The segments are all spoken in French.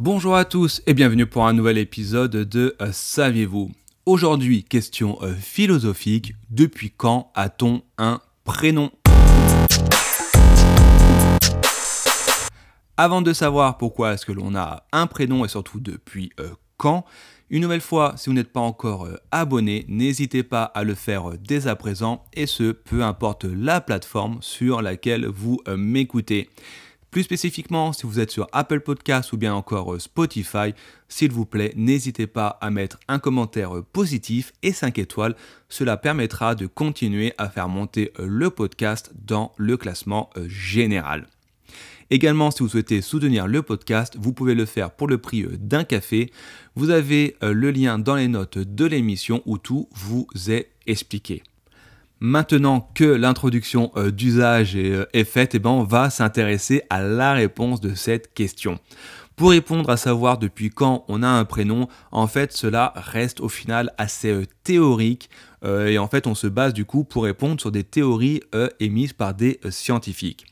Bonjour à tous et bienvenue pour un nouvel épisode de euh, Saviez-vous? Aujourd'hui, question euh, philosophique, depuis quand a-t-on un prénom? Avant de savoir pourquoi est-ce que l'on a un prénom et surtout depuis euh, quand, une nouvelle fois, si vous n'êtes pas encore abonné, n'hésitez pas à le faire dès à présent et ce, peu importe la plateforme sur laquelle vous m'écoutez. Plus spécifiquement, si vous êtes sur Apple Podcasts ou bien encore euh, Spotify, s'il vous plaît, n'hésitez pas à mettre un commentaire euh, positif et 5 étoiles. Cela permettra de continuer à faire monter euh, le podcast dans le classement général. Également, si vous souhaitez soutenir le podcast, vous pouvez le faire pour le prix d'un café. Vous avez le lien dans les notes de l'émission où tout vous est expliqué. Maintenant que l'introduction euh, d'usage euh, est, faite, eh ben, on va s'intéresser à la réponse de cette question. Pour répondre à savoir depuis quand on a un prénom, en fait cela reste au final assez euh, théorique et en fait on se base du coup pour répondre sur des théories émises par des scientifiques.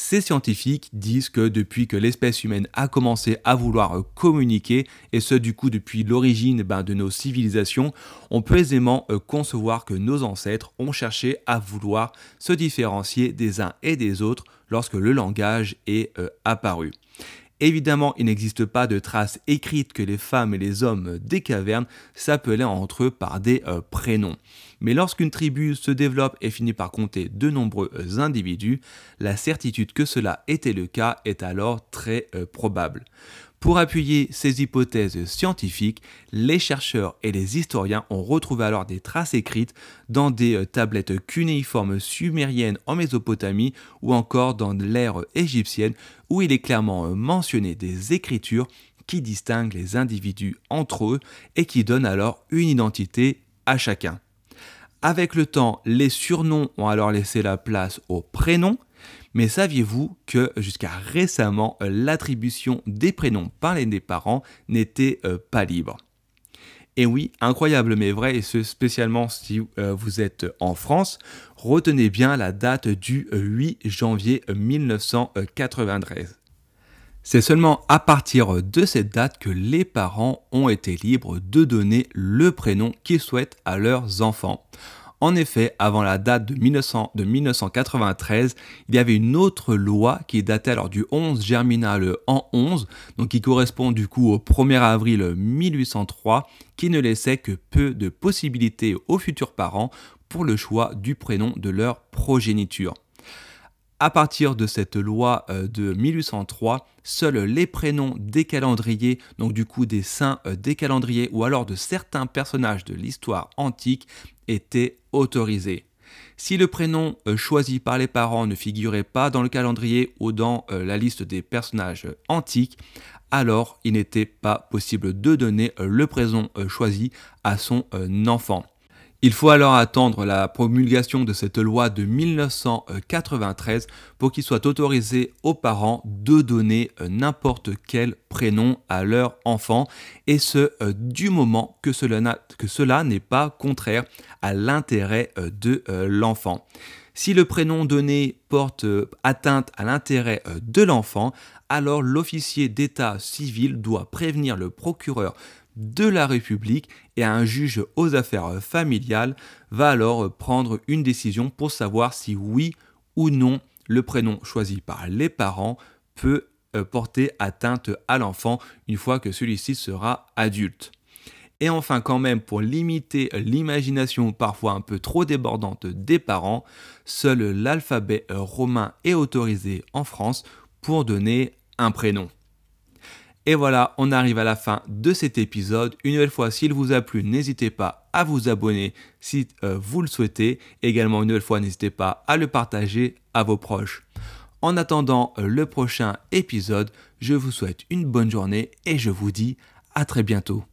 Ces scientifiques disent que depuis que l'espèce humaine a commencé à vouloir communiquer, et ce du coup depuis l'origine ben, de nos civilisations, on peut aisément euh, concevoir que nos ancêtres ont cherché à vouloir se différencier des uns et des autres lorsque le langage est euh, apparu. Évidemment, il n'existe pas de traces écrites que les femmes et les hommes des cavernes s'appelaient entre eux par des euh, prénoms. Mais lorsqu'une tribu se développe et finit par compter de nombreux individus, la certitude que cela était le cas est alors très euh, probable. Pour appuyer ces hypothèses scientifiques, les chercheurs et les historiens ont retrouvé alors des traces écrites dans des euh, tablettes cunéiformes sumériennes en Mésopotamie ou encore dans l'ère égyptienne où il est clairement euh, mentionné des écritures qui distinguent les individus entre eux et qui donnent alors une identité à chacun. Avec le temps, les surnoms ont alors laissé la place aux prénoms, mais saviez-vous que jusqu'à récemment, l'attribution des prénoms par les parents n'était euh, pas libre? Et oui, incroyable mais vrai, et ce spécialement si euh, vous êtes en France, retenez bien la date du 8 janvier 1993. C'est seulement à partir de cette date que les parents ont été libres de donner le prénom qu'ils souhaitent à leurs enfants. En effet, avant la date de, 1993, il y avait une autre loi qui datait alors du 11 germinal en 11, donc qui correspond du coup au 1er avril 1803, qui ne laissait que peu de possibilités aux futurs parents pour le choix du prénom de leur progéniture. À partir de cette loi euh, de 1803, seuls les prénoms des calendriers, donc du coup des saints euh, des calendriers ou alors de certains personnages de l'histoire antique, étaient autorisés. Si le prénom euh, choisi par les parents ne figurait pas dans le calendrier ou dans la liste des personnages antiques, alors il n'était pas possible de donner le prénom choisi à son enfant. Il faut alors attendre la promulgation de cette loi de 1993 pour qu'il soit autorisé aux parents de donner euh, n'importe quel prénom à leur enfant, et ce euh, du moment que cela, n'est pas contraire à l'intérêt euh, de l'enfant. Si le prénom donné porte atteinte à l'intérêt de l'enfant, alors l'officier d'état civil doit prévenir le procureur de la République et un juge aux affaires familiales va alors prendre une décision pour savoir si oui ou non le prénom choisi par les parents peut euh, porter atteinte à l'enfant une fois que celui-ci sera adulte. Et enfin quand même pour limiter l'imagination parfois un peu trop débordante des parents, seul l'alphabet romain est autorisé en France pour donner un prénom. Et voilà, on arrive à la fin de cet épisode. Une nouvelle fois, s'il vous a plu, n'hésitez pas à vous abonner si euh, vous le souhaitez. Également, une nouvelle fois, n'hésitez pas à le partager à vos proches. En attendant euh, le prochain épisode, je vous souhaite une bonne journée et je vous dis à très bientôt.